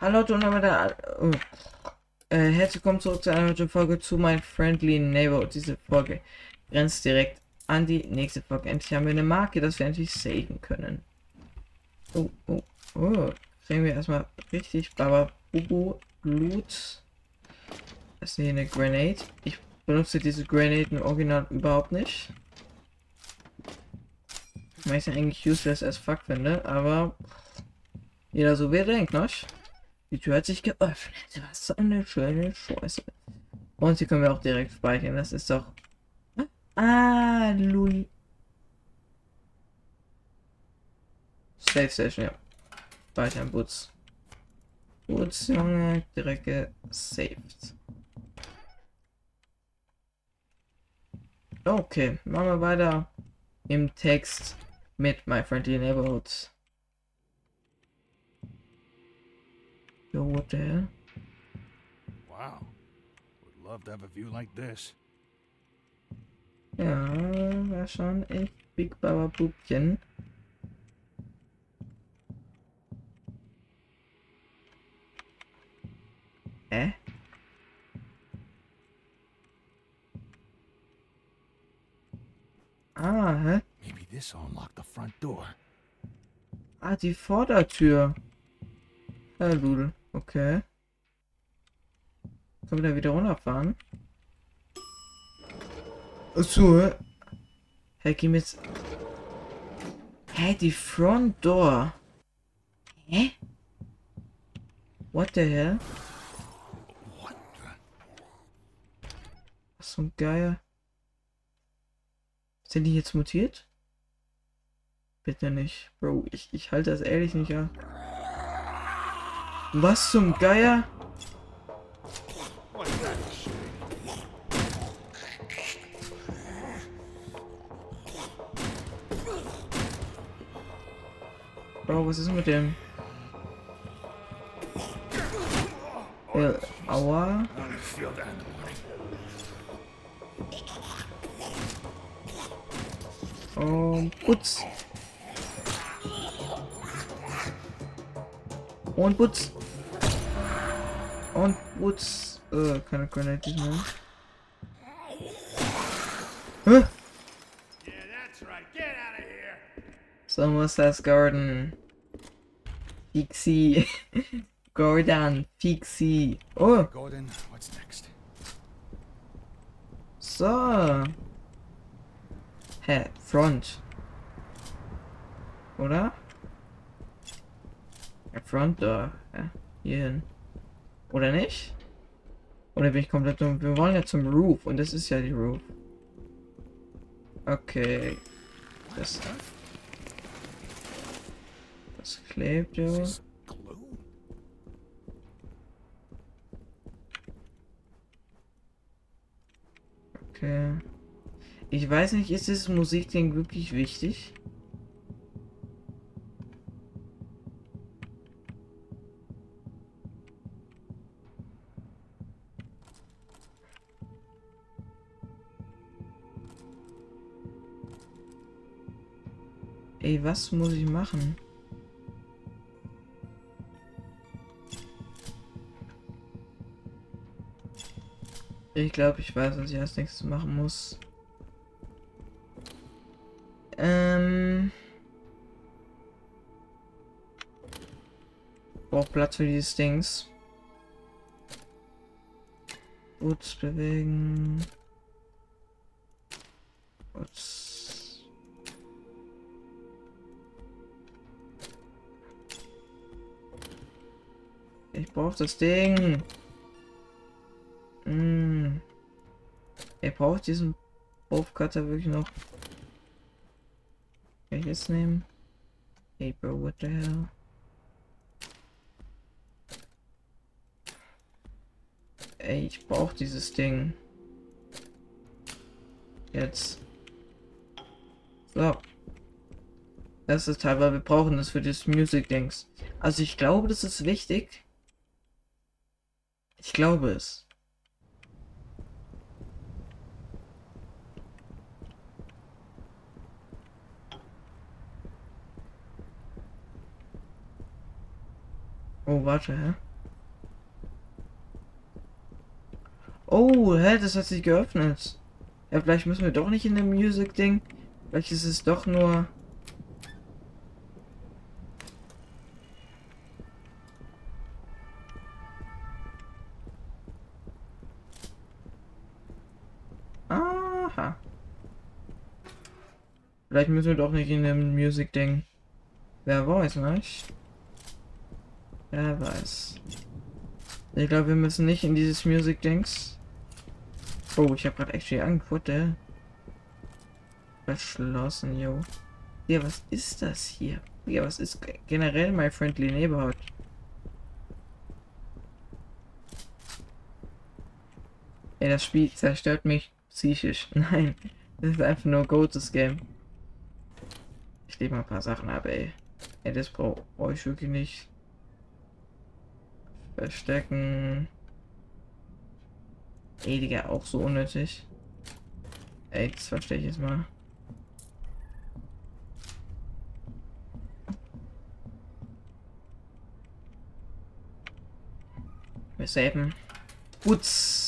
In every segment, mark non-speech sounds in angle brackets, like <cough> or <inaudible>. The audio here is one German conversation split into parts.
Hallo und damit oh. äh, herzlich willkommen zurück zu einer neuen Folge zu My Friendly Neighbor. Diese Folge grenzt direkt an die nächste Folge. Endlich haben wir eine Marke, dass wir endlich saven können. Oh, oh, oh. Kriegen wir erstmal richtig Baba Bubu Blut. Das ist hier eine Grenade. Ich benutze diese Grenade im Original überhaupt nicht. Weil ich sie eigentlich useless as fuck finde, aber jeder so wie er denkt, ne? Die Tür hat sich geöffnet. Was eine schöne Scheiße. Und hier können wir auch direkt speichern. Das ist doch. Ah, Louis. Safe Station, ja. Speichern, Boots. Boots, Junge, direkt gesaved. Okay, machen wir weiter im Text mit My Friendly Neighborhoods. Yo, what the hell? Wow. Would love to have a view like this. Ja, war schon echt Big Baba Pupchen. Hä? Ah, hä? Maybe this will unlock the front door. Ah, die Vordertür. Ja, Ludel. Okay. Können wir da wieder runterfahren? Achso. hä? Hä, geh mit. Hä, die Front Door. Hä? What the hell? Was so ein Geier. Sind die jetzt mutiert? Bitte nicht. Bro, ich, ich halte das ehrlich nicht an. Was zum Geier? Bro, was ist mit dem? Ja, aua. The morning. Und Putz. Und Putz. Und Putz. Äh, keine Grenade mehr. Hä? Yeah, that's right. Get out of here. Somerset's Garden. Fixie. <laughs> Gordon. Fixie. Oh, Gordon, what's next? so. Hä? Front. Oder? Ja, Front Door. Ja, hier hin. Oder nicht? Oder bin ich komplett dumm? Wir wollen ja zum Roof und das ist ja die Roof. Okay. Das, das klebt ja. Okay. Ich weiß nicht, ist das Musikding wirklich wichtig? Ey, was muss ich machen? Ich glaube, ich weiß, was ich als nächstes machen muss. Ähm. Braucht Platz für dieses Dings. Boots bewegen. Brauche das Ding. Mm. Er braucht diesen Wurfcutter wirklich noch. Jetzt nehmen? Bro, what the hell? Ey, ich brauche dieses Ding. Jetzt. So. Das ist Teil, weil wir brauchen das für das Music-Dings. Also ich glaube, das ist wichtig. Ich glaube es. Oh, warte, hä? Oh, hä, das hat sich geöffnet. Ja, vielleicht müssen wir doch nicht in dem Music-Ding. Vielleicht ist es doch nur... Aha. Vielleicht müssen wir doch nicht in dem Music-Ding. Wer weiß, nicht? Wer weiß. Ich glaube, wir müssen nicht in dieses Music-Dings. Oh, ich habe gerade Angst. What the? Verschlossen, yo. Ja, was ist das hier? Ja, was ist generell my friendly neighborhood? Ey, das Spiel zerstört mich psychisch. <laughs> Nein, das ist einfach nur Goates Game. Ich lege mal ein paar Sachen ab, ey. Ey, das brauche ich wirklich nicht. Verstecken. Ey, Digga, auch so unnötig. Ey, das verstehe ich jetzt mal. Wir saven. Gut.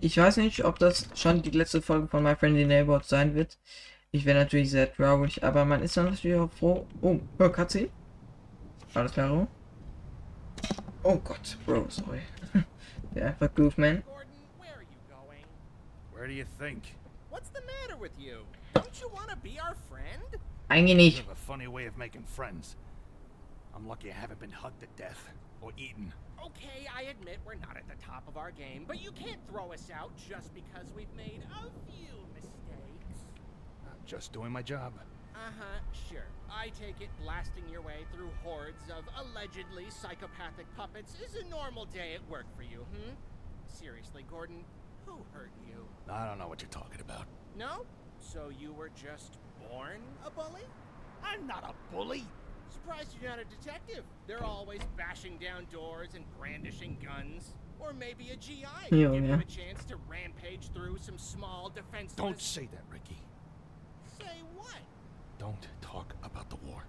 Ich weiß nicht, ob das schon die letzte Folge von My Friendly Neighborhood sein wird. Ich wäre natürlich sehr traurig, aber man ist natürlich auch froh. Oh, hör Katze. Alles klar. Oh Gott, Bro, sorry. Der einfach Goofman. Gordon, where are you going? Where do you think? What's the matter with you? Don't you want to be our friend? Eigentlich You nicht. Have a funny way of making friends. I'm lucky I haven't been hugged to death or eaten. Okay, I admit we're not at the top of our game, but you can't throw us out just because we've made a few mistakes. I'm just doing my job. Uh-huh, sure. I take it blasting your way through hordes of allegedly psychopathic puppets is a normal day at work for you, hmm? Seriously, Gordon, who hurt you? I don't know what you're talking about. No? So you were just born a bully? I'm not a bully. Surprised you're not a detective. They're always bashing down doors and brandishing guns. Or maybe a GI. Yeah, Give yeah. him a chance to rampage through some small defenseless... Don't say that, Ricky. Say what? Don't talk about the war.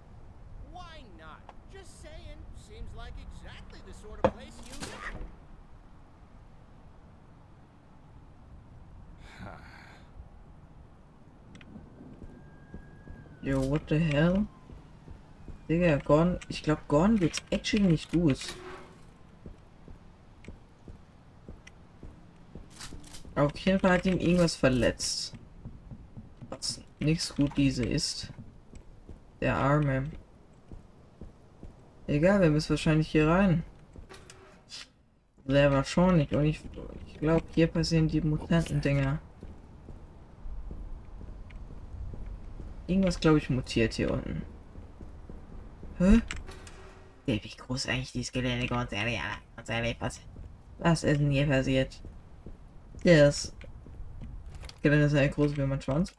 Why not? Just saying. Seems like exactly the sort of place you... <sighs> Yo, what the hell? Digga, Gordon, ich glaube, Gordon geht's actually nicht gut. Auf jeden Fall hat ihn irgendwas verletzt. Was nichts gut diese ist. Der Arme. Egal, wir müssen wahrscheinlich hier rein. Sehr wahrscheinlich. Und ich, ich glaube, hier passieren die Mutanten-Dinger. Irgendwas, glaube ich, mutiert hier unten. Hä? Wie groß eigentlich dieses Gelände? Ganz ehrlich, was, was ist denn hier passiert? Das Gelände ist ja groß wie mein Schwanz.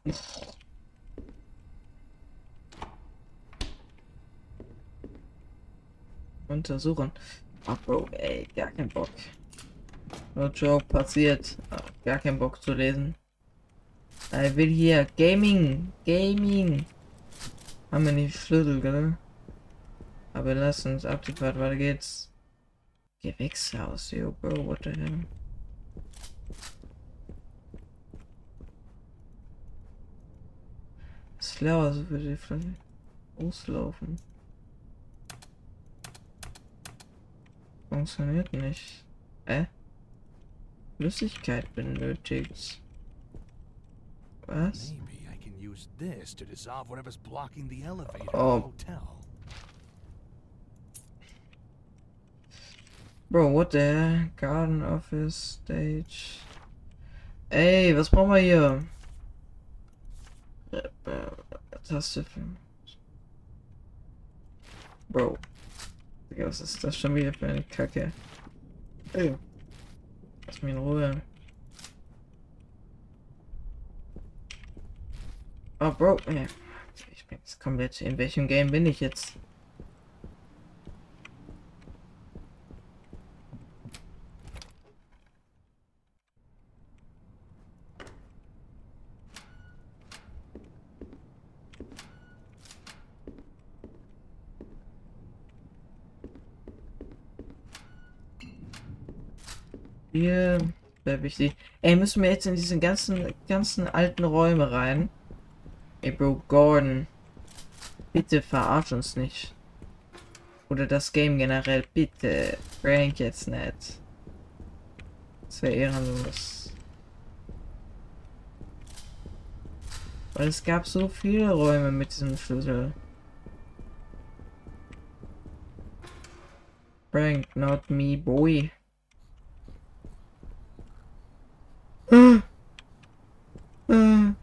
Untersuchen. Ah, Bro, ey, gar kein Bock. No joke, passiert. Ah, gar kein Bock zu lesen. Ich will hier Gaming, Gaming. Haben wir nicht Schlüssel, gell? Aber lass uns ab die Fahrt, weiter geht's. Gewächshaus, yo, Bro, what the hell? Slower, so würde ich vielleicht auslaufen. Funktioniert nicht. Äh? Flüssigkeit benötigt. Was? Maybe I can use this to dissolve whatever's blocking the elevator Oh. in the hotel. Bro, what the hell? Garden Office Stage. Ey, was brauchen wir hier? Taste für. Bro. Digga, was ist das schon wieder für eine Kacke? Ey. Lass mich in Ruhe. Oh, Bro. Ja. Ich bin jetzt komplett. In welchem Game bin ich jetzt? Hier. Sehr wichtig. Ey, müssen wir jetzt in diesen ganzen, ganzen alten Räume rein? Ey, Bro, Gordon. Bitte verarsch uns nicht. Oder das Game generell. Bitte. Prank jetzt nicht. Das wäre ehrenlos. Weil es gab so viele Räume mit diesem Schlüssel. Prank, not me, boy. Äh. Äh. Äh. Uh.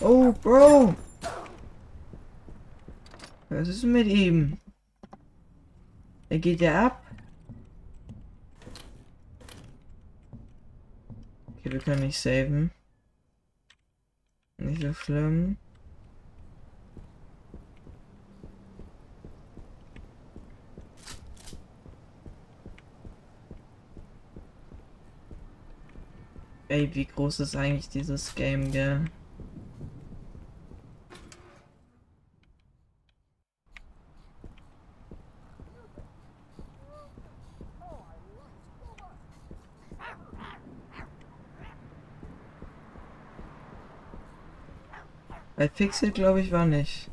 Oh, Bro. Was ist mit ihm? Er geht ja ab. Okay, wir können nicht saven. Nicht so schlimm. Ey, wie groß ist eigentlich dieses Game, gell? Bei Pixel glaube ich war nicht.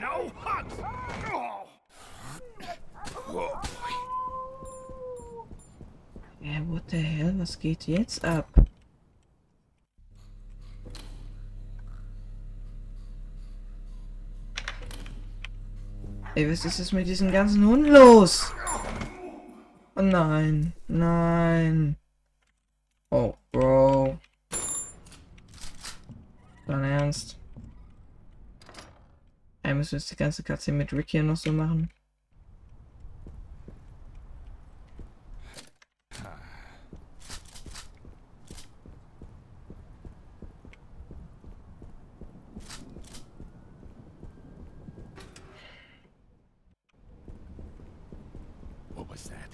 No hugs! Oh. Whoa, boy. Ja, what the hell? Was geht jetzt ab? Ey, was ist jetzt mit diesem ganzen Hund los? Oh nein, nein. Oh, Bro. Dein Ernst? Ey, müssen wir jetzt die ganze Katze mit Rick hier noch so machen? What was that?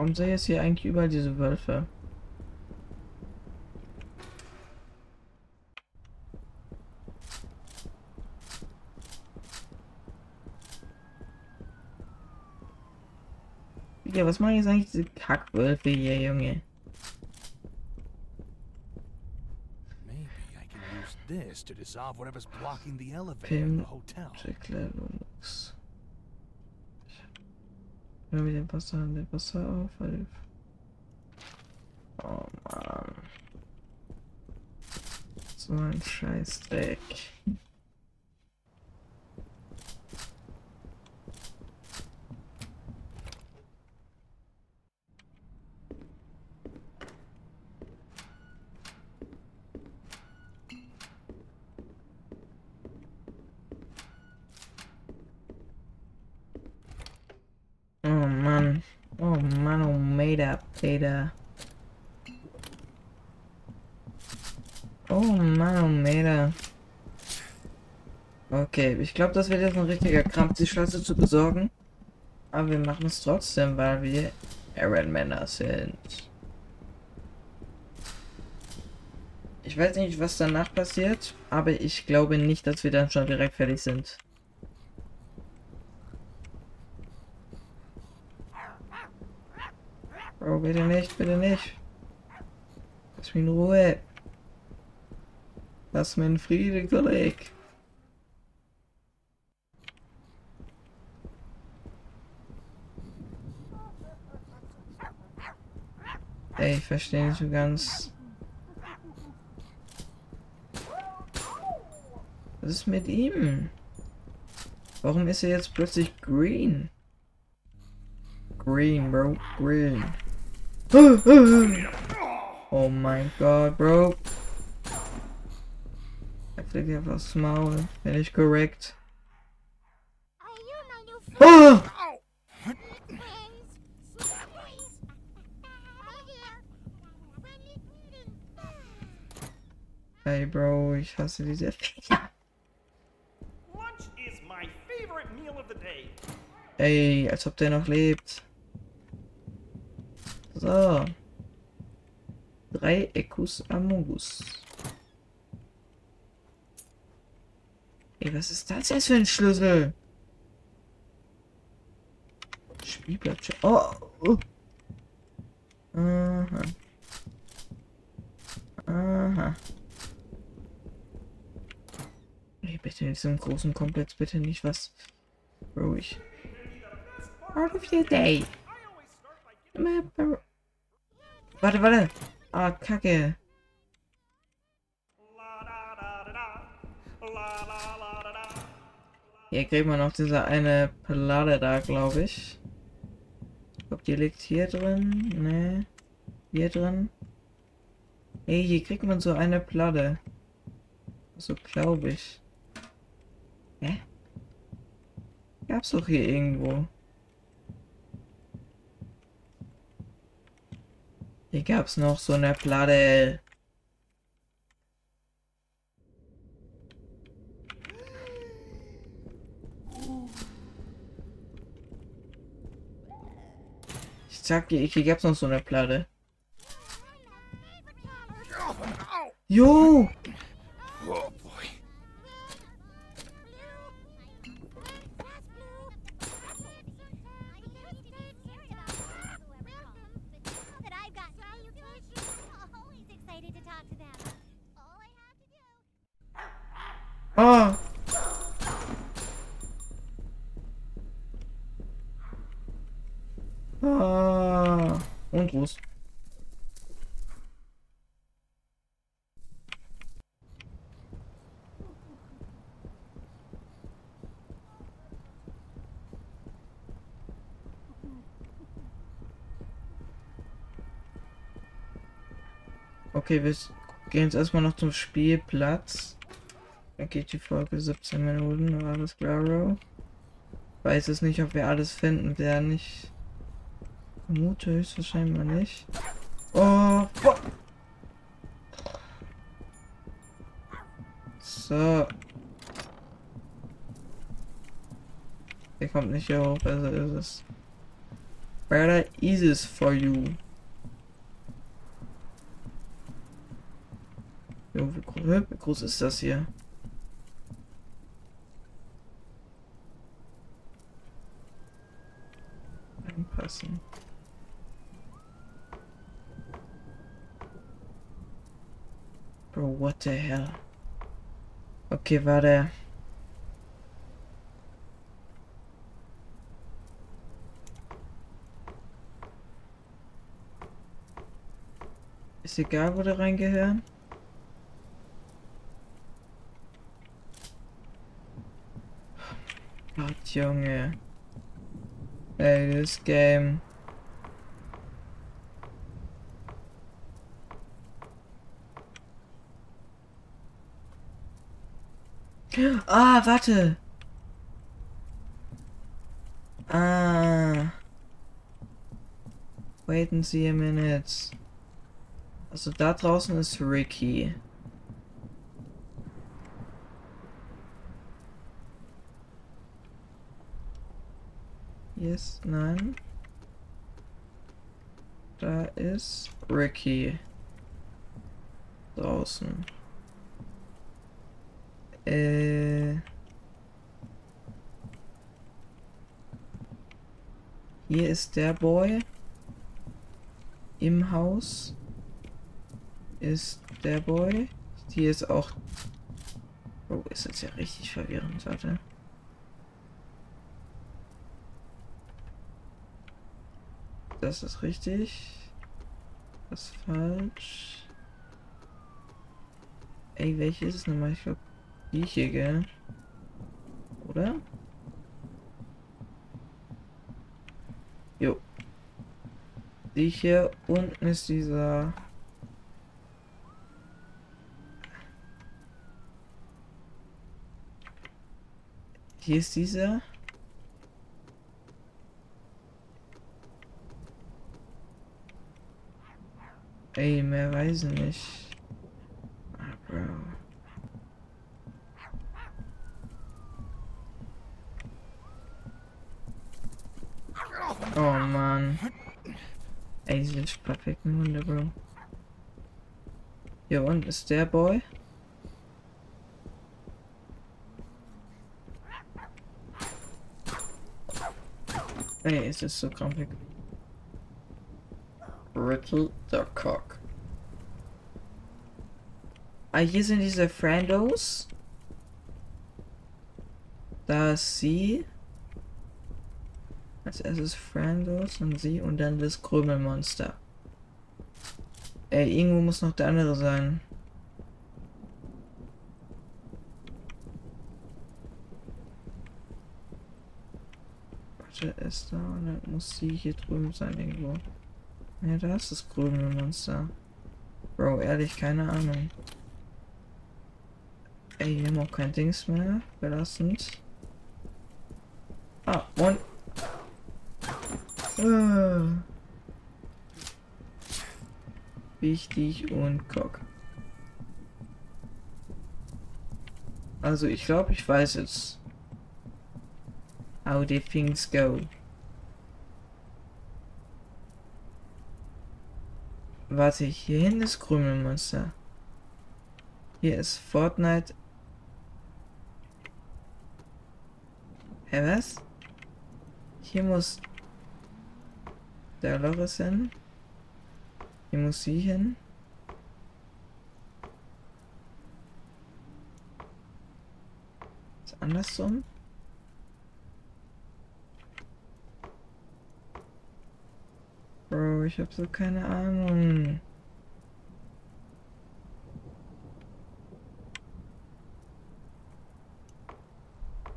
Warum sehe ich hier eigentlich überall diese Wölfe? Ja, was machen jetzt eigentlich diese Kackwölfe hier, Junge? Maybe I can use this to dissolve whatever's blocking the elevator in the hotel. Erklärungs. Hör mir den Wasser an, den Wasser auf. Oh Mann. So ein Scheißdreck. Oh Mann. Oh Mann, oh Mater, Peter. Oh Mann, oh Mater. Okay, ich glaube, das wird jetzt ein richtiger Krampf, die Schlüssel zu besorgen. Aber wir machen es trotzdem, weil wir Iron-Männer sind. Ich weiß nicht, was danach passiert, aber ich glaube nicht, dass wir dann schon direkt fertig sind. Bro, bitte nicht, bitte nicht. Lass mich in Ruhe. Lass mich in Frieden, Kolleg. Ich verstehe nicht so ganz. Was ist mit ihm? Warum ist er jetzt plötzlich green? Green, bro. Green. Oh mein Gott, Bro. Er fliegt dir aufs Maul. Bin ich korrekt? Oh! ich hasse diese Viecher. Ey, als ob der noch lebt. So. Drei Ekus Amogus. Ey, was ist das jetzt für ein Schlüssel? Spielplatz. Oh, oh. Aha. Aha. Ey, bitte in diesem großen Komplex bitte nicht was. Ruhig. Part of your day. Warte, warte. Ah, Kacke. Hier kriegt man noch diese eine Platte da, glaube ich. Ich glaube, die liegt hier drin. Ne. Hier drin. Hey, hier kriegt man so eine Platte. So glaube ich. Hä? Gab's doch hier irgendwo. Hier gab's noch so eine Platte. Ich sag dir, hier gab's noch so eine Platte. Jo! Ah! Ah! Und Ruß. Okay, wir gehen jetzt erstmal noch zum Spielplatz. Dann geht die Folge 17 Minuten, alles klar. Weiß es nicht, ob wir alles finden werden. Ich vermute höchstwahrscheinlich mal nicht. Oh, fuck. So. Der kommt nicht hier hoch, also ist es. Better eases for you. Jo, wie groß ist das hier? Anpassen. Bro, what the hell? Okay, warte. Ist egal, wo der reingehören? Gott, Junge. Ey, this game. <gasps> Ah, warte. Ah. Wait and see a minute. Also da draußen ist Ricky. Yes, nein. Da ist Ricky. Draußen. Äh. Hier ist der Boy. Im Haus ist der Boy. Hier ist auch. Oh, ist jetzt ja richtig verwirrend, warte. Das ist richtig. Das ist falsch. Ey, welche ist es nochmal? Ich glaube, die hier, gell? Oder? Jo. Die hier unten ist dieser. Hier ist dieser. Ey, mehr weiß ich nicht. Ah, Bro. Oh Mann. Ey, diese perfekten Hunde, Bro. Hier unten ist der Boy. Ey, es ist so krampfig. Riddle the Cock. Ah, hier sind diese Frandos. Da ist sie. Als erstes Frandos und sie und dann das Krümelmonster. Ey, irgendwo muss noch der andere sein. Warte, ist da und dann muss sie hier drüben sein irgendwo. Ja, da ist das Krümelmonster. Bro, ehrlich, keine Ahnung. Ey, wir haben auch kein Dings mehr. Belastend. Ah, und. Ah. Wichtig und Cock. Also ich glaube, ich weiß jetzt. How the things go. Warte, hier hinten ist Krümelmonster. Hier ist Fortnite. Hä, was? Hier muss der Loris hin. Hier muss sie hin. Ist andersrum? Bro, ich hab so keine Ahnung.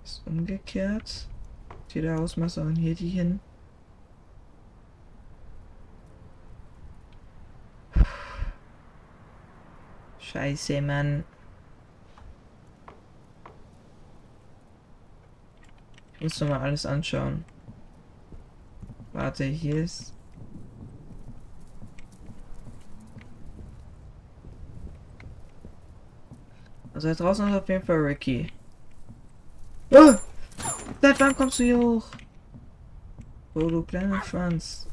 Ist umgekehrt. Hier der Hausmeister und hier die hin. Scheiße, Mann. Ich muss doch mal alles anschauen. Warte, hier ist. Also da draußen ist auf jeden Fall Ricky. Oh! Seit wann kommst du hier hoch? Oh, du kleiner Schwanz.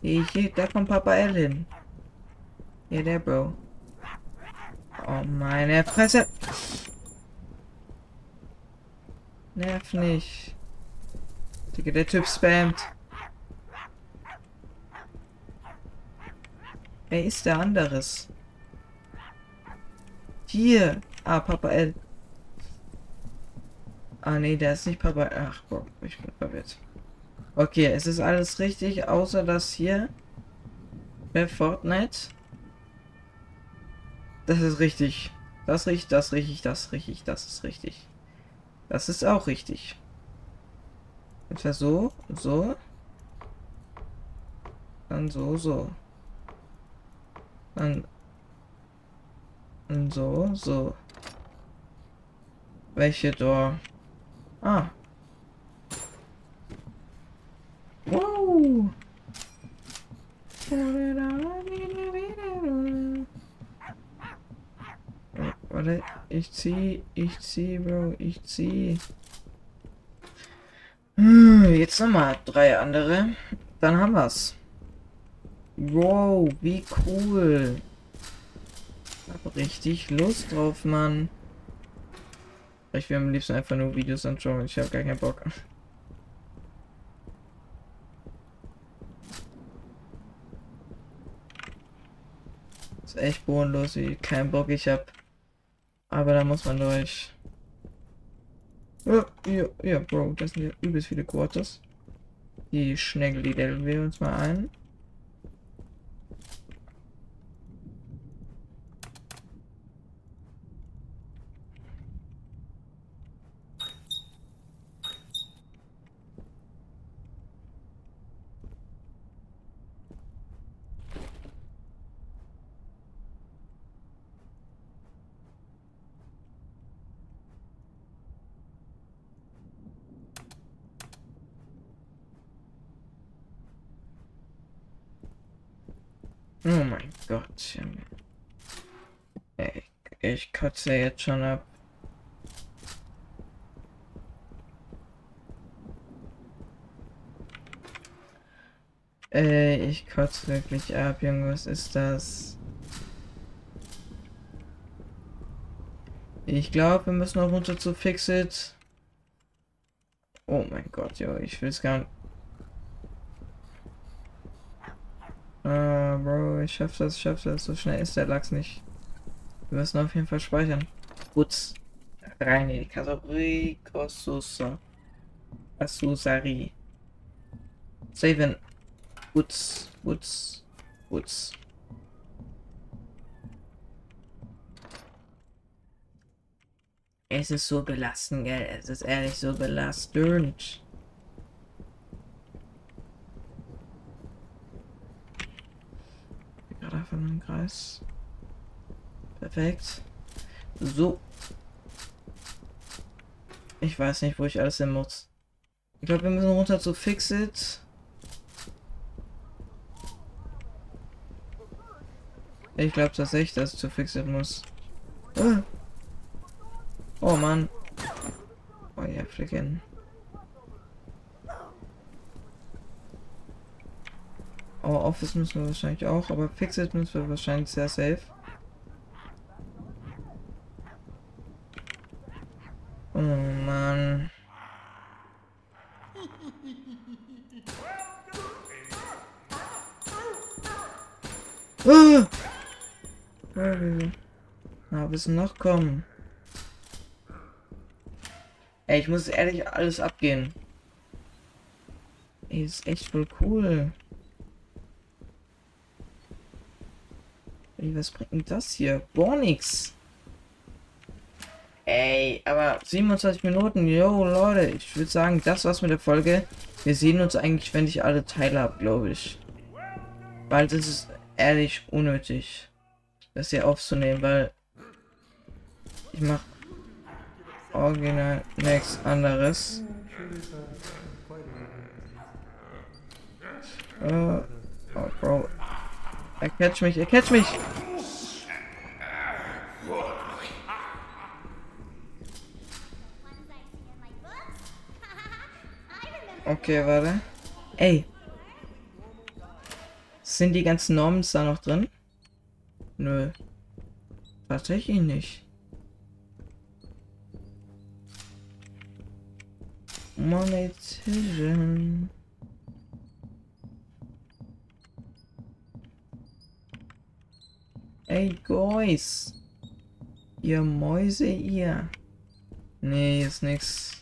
Hier, hier, da kommt Papa L hin. Hier, der Bro. Oh, meine Fresse. Nerv nicht. Digga, der Typ spammt. Wer ist der anderes? Hier. Ah, Papa L. Ah, nee, der ist nicht Papa. Ach, boah, ich bin verwirrt. Okay, es ist alles richtig, außer das hier. Bei Fortnite. Das ist richtig. Das richtig, das richtig, das richtig, das ist richtig. Das ist auch richtig. Etwa so, so. Dann so, so. Dann so, so. Welche Door? Ah. Wow. Warte, ich zieh, ich zieh, Bro, ich zieh. Hm, jetzt nochmal drei andere. Dann haben wir's. Wow, wie cool. Ich hab richtig Lust drauf, Mann. Ich will am liebsten einfach nur Videos anschauen. Ich habe gar keinen Bock. ist echt bodenlos, wie kein Bock ich hab. Aber da muss man durch. Ja, ja, ja, Bro, das sind ja übelst viele Quarters. Die Schnegel, die wir uns mal ein. Oh mein Gott. Junge. Ey, ich kotze jetzt schon ab. Ey, ich kotze wirklich ab, Junge. Was ist das? Ich glaube, wir müssen noch runter zu Fixit. Oh mein Gott, jo, ich will es gar nicht. Ah, Bro, ich schaff das, ich schaff das. So schnell ist der Lachs nicht. Wir müssen auf jeden Fall speichern. Putz. Rein in die Kategorie. Kosusa. Asusari. Saven. Putz. Putz. Putz. Es ist so belastend, gell? Es ist ehrlich so belastend. Gerade nur im Kreis. Perfekt. So. Ich weiß nicht, wo ich alles hin muss. Ich glaube, wir müssen runter zu Fixit. Ich glaube tatsächlich, dass ich zu Fixit muss. Ah. Oh Mann. Oh ja, Flicken. Oh, Office müssen wir wahrscheinlich auch, aber Fixit müssen wir wahrscheinlich sehr safe. Oh Mann. Ah! Ah, bis noch kommen. Ey, ich muss ehrlich alles abgehen. Ey, ist echt voll cool. Ey, was bringt das hier? Boah, nix. Ey, aber 27 Minuten, yo, Leute, ich würde sagen, das war's mit der Folge. Wir sehen uns eigentlich, wenn ich alle Teile habe, glaube ich. Weil das ist ehrlich unnötig, das hier aufzunehmen, weil ich mache original nichts anderes. Uh, oh, Bro. Er catch mich, er catch mich! Okay, warte. Ey. Sind die ganzen Normens da noch drin? Nö. Tatsächlich nicht. Monetization. Ey, Guys. Ihr Mäuse, ihr. Nee, ist nix.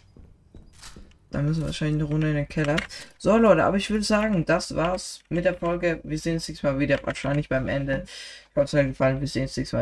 Da müssen wir wahrscheinlich eine Runde in den Keller. So, Leute, aber ich würde sagen, das war's mit der Folge. Wir sehen uns nächstes Mal wieder, wahrscheinlich beim Ende. Ich hoffe, es hat euch gefallen. Wir sehen uns nächstes Mal.